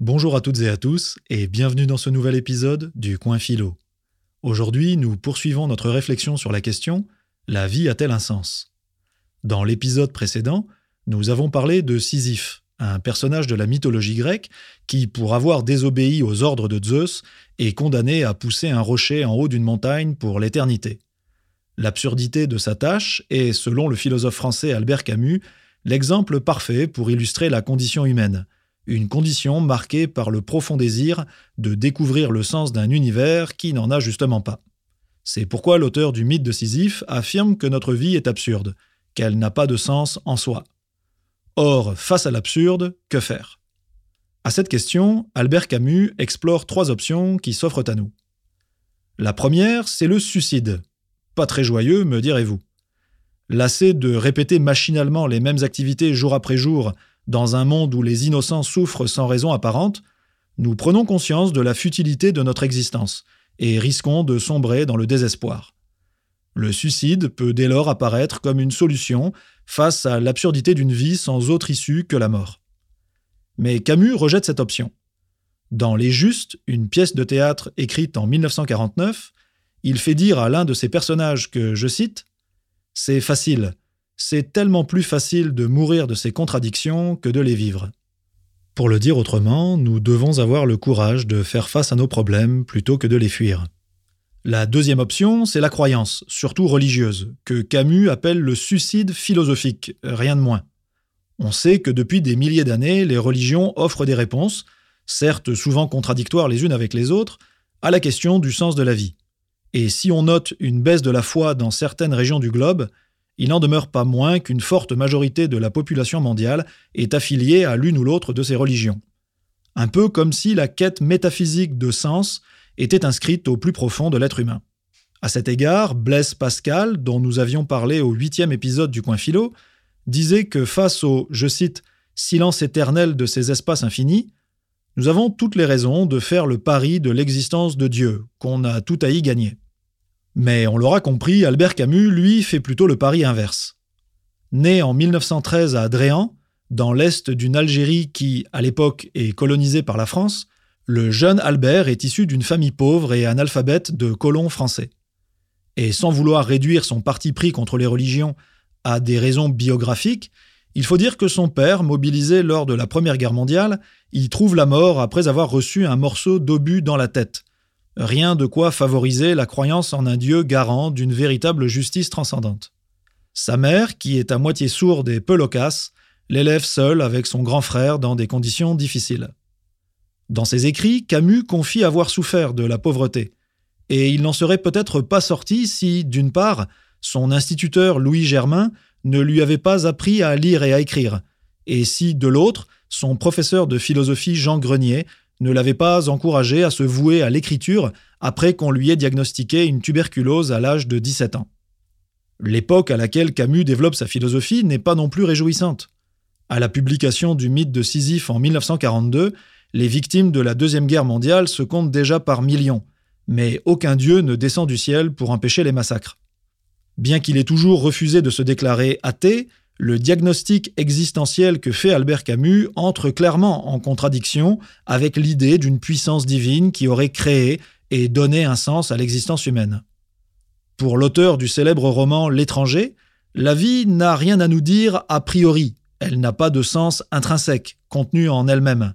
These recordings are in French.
Bonjour à toutes et à tous et bienvenue dans ce nouvel épisode du Coin Philo. Aujourd'hui, nous poursuivons notre réflexion sur la question La vie a-t-elle un sens? Dans l'épisode précédent, nous avons parlé de Sisyphe, un personnage de la mythologie grecque qui, pour avoir désobéi aux ordres de Zeus, est condamné à pousser un rocher en haut d'une montagne pour l'éternité. L'absurdité de sa tâche est, selon le philosophe français Albert Camus, l'exemple parfait pour illustrer la condition humaine, une condition marquée par le profond désir de découvrir le sens d'un univers qui n'en a justement pas. C'est pourquoi l'auteur du mythe de Sisyphe affirme que notre vie est absurde, qu'elle n'a pas de sens en soi. Or, face à l'absurde, que faire? À cette question, Albert Camus explore trois options qui s'offrent à nous. La première, c'est le suicide. Pas très joyeux, me direz-vous. Lassé de répéter machinalement les mêmes activités jour après jour dans un monde où les innocents souffrent sans raison apparente, nous prenons conscience de la futilité de notre existence et risquons de sombrer dans le désespoir. Le suicide peut dès lors apparaître comme une solution face à l'absurdité d'une vie sans autre issue que la mort. Mais Camus rejette cette option. Dans Les Justes, une pièce de théâtre écrite en 1949, il fait dire à l'un de ses personnages que, je cite, C'est facile, c'est tellement plus facile de mourir de ses contradictions que de les vivre. Pour le dire autrement, nous devons avoir le courage de faire face à nos problèmes plutôt que de les fuir. La deuxième option, c'est la croyance, surtout religieuse, que Camus appelle le suicide philosophique, rien de moins. On sait que depuis des milliers d'années, les religions offrent des réponses, certes souvent contradictoires les unes avec les autres, à la question du sens de la vie. Et si on note une baisse de la foi dans certaines régions du globe, il n'en demeure pas moins qu'une forte majorité de la population mondiale est affiliée à l'une ou l'autre de ces religions. Un peu comme si la quête métaphysique de sens était inscrite au plus profond de l'être humain. À cet égard, Blaise Pascal, dont nous avions parlé au huitième épisode du Coin Philo, disait que face au, je cite, silence éternel de ces espaces infinis, nous avons toutes les raisons de faire le pari de l'existence de Dieu, qu'on a tout à y gagner. Mais on l'aura compris, Albert Camus, lui, fait plutôt le pari inverse. Né en 1913 à Dréan, dans l'est d'une Algérie qui, à l'époque, est colonisée par la France, le jeune Albert est issu d'une famille pauvre et analphabète de colons français. Et sans vouloir réduire son parti pris contre les religions à des raisons biographiques, il faut dire que son père, mobilisé lors de la Première Guerre mondiale, y trouve la mort après avoir reçu un morceau d'obus dans la tête. Rien de quoi favoriser la croyance en un Dieu garant d'une véritable justice transcendante. Sa mère, qui est à moitié sourde et peu loquace, l'élève seule avec son grand frère dans des conditions difficiles. Dans ses écrits, Camus confie avoir souffert de la pauvreté, et il n'en serait peut-être pas sorti si, d'une part, son instituteur Louis Germain ne lui avait pas appris à lire et à écrire, et si, de l'autre, son professeur de philosophie Jean Grenier ne l'avait pas encouragé à se vouer à l'écriture après qu'on lui ait diagnostiqué une tuberculose à l'âge de 17 ans. L'époque à laquelle Camus développe sa philosophie n'est pas non plus réjouissante. À la publication du mythe de Sisyphe en 1942, les victimes de la Deuxième Guerre mondiale se comptent déjà par millions, mais aucun dieu ne descend du ciel pour empêcher les massacres. Bien qu'il ait toujours refusé de se déclarer athée, le diagnostic existentiel que fait Albert Camus entre clairement en contradiction avec l'idée d'une puissance divine qui aurait créé et donné un sens à l'existence humaine. Pour l'auteur du célèbre roman L'étranger, la vie n'a rien à nous dire a priori, elle n'a pas de sens intrinsèque, contenu en elle-même.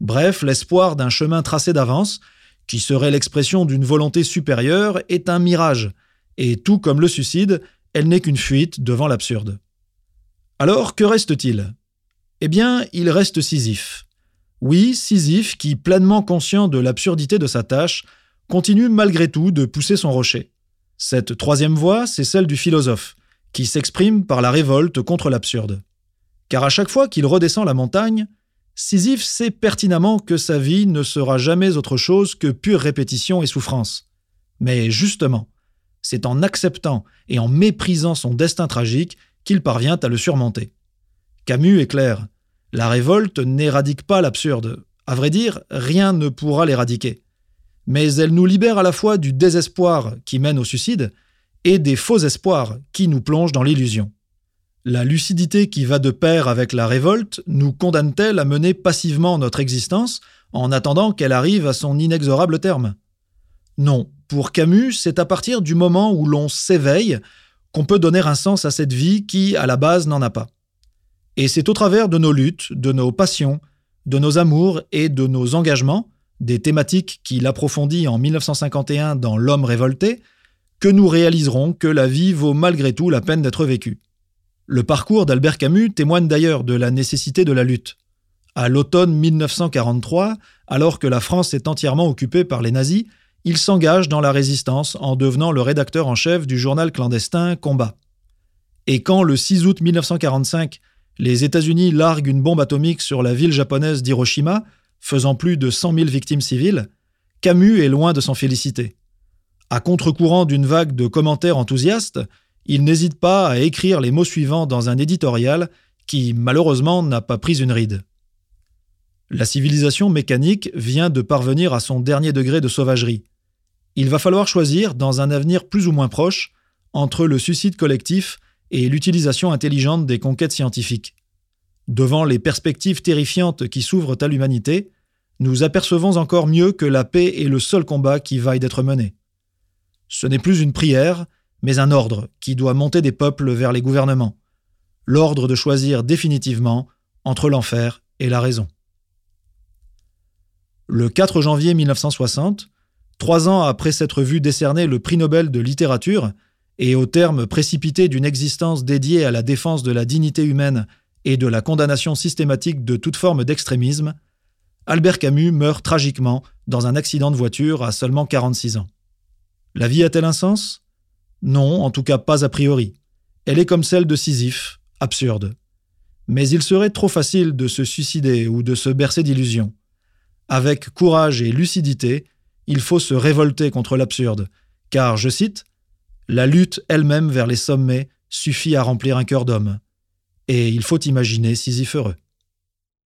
Bref, l'espoir d'un chemin tracé d'avance, qui serait l'expression d'une volonté supérieure, est un mirage, et tout comme le suicide, elle n'est qu'une fuite devant l'absurde. Alors, que reste-t-il? Eh bien, il reste Sisyphe. Oui, Sisyphe, qui, pleinement conscient de l'absurdité de sa tâche, continue malgré tout de pousser son rocher. Cette troisième voie, c'est celle du philosophe, qui s'exprime par la révolte contre l'absurde. Car à chaque fois qu'il redescend la montagne, Sisyphe sait pertinemment que sa vie ne sera jamais autre chose que pure répétition et souffrance. Mais justement, c'est en acceptant et en méprisant son destin tragique qu'il parvient à le surmonter. Camus est clair. La révolte n'éradique pas l'absurde. À vrai dire, rien ne pourra l'éradiquer. Mais elle nous libère à la fois du désespoir qui mène au suicide et des faux espoirs qui nous plongent dans l'illusion. La lucidité qui va de pair avec la révolte nous condamne-t-elle à mener passivement notre existence en attendant qu'elle arrive à son inexorable terme? Non, pour Camus, c'est à partir du moment où l'on s'éveille qu'on peut donner un sens à cette vie qui, à la base, n'en a pas. Et c'est au travers de nos luttes, de nos passions, de nos amours et de nos engagements, des thématiques qu'il approfondit en 1951 dans L'homme révolté, que nous réaliserons que la vie vaut malgré tout la peine d'être vécue. Le parcours d'Albert Camus témoigne d'ailleurs de la nécessité de la lutte. À l'automne 1943, alors que la France est entièrement occupée par les nazis, il s'engage dans la résistance en devenant le rédacteur en chef du journal clandestin Combat. Et quand le 6 août 1945, les États-Unis larguent une bombe atomique sur la ville japonaise d'Hiroshima, faisant plus de 100 000 victimes civiles, Camus est loin de s'en féliciter. À contre-courant d'une vague de commentaires enthousiastes, il n'hésite pas à écrire les mots suivants dans un éditorial qui, malheureusement, n'a pas pris une ride. La civilisation mécanique vient de parvenir à son dernier degré de sauvagerie. Il va falloir choisir, dans un avenir plus ou moins proche, entre le suicide collectif et l'utilisation intelligente des conquêtes scientifiques. Devant les perspectives terrifiantes qui s'ouvrent à l'humanité, nous apercevons encore mieux que la paix est le seul combat qui vaille d'être mené. Ce n'est plus une prière, mais un ordre qui doit monter des peuples vers les gouvernements, l'ordre de choisir définitivement entre l'enfer et la raison. Le 4 janvier 1960, trois ans après s'être vu décerner le prix Nobel de littérature, et au terme précipité d'une existence dédiée à la défense de la dignité humaine et de la condamnation systématique de toute forme d'extrémisme, Albert Camus meurt tragiquement dans un accident de voiture à seulement 46 ans. La vie a-t-elle un sens? Non, en tout cas pas a priori. Elle est comme celle de Sisyphe, absurde. Mais il serait trop facile de se suicider ou de se bercer d'illusions. Avec courage et lucidité, il faut se révolter contre l'absurde, car, je cite, La lutte elle-même vers les sommets suffit à remplir un cœur d'homme. Et il faut imaginer Sisyphe heureux.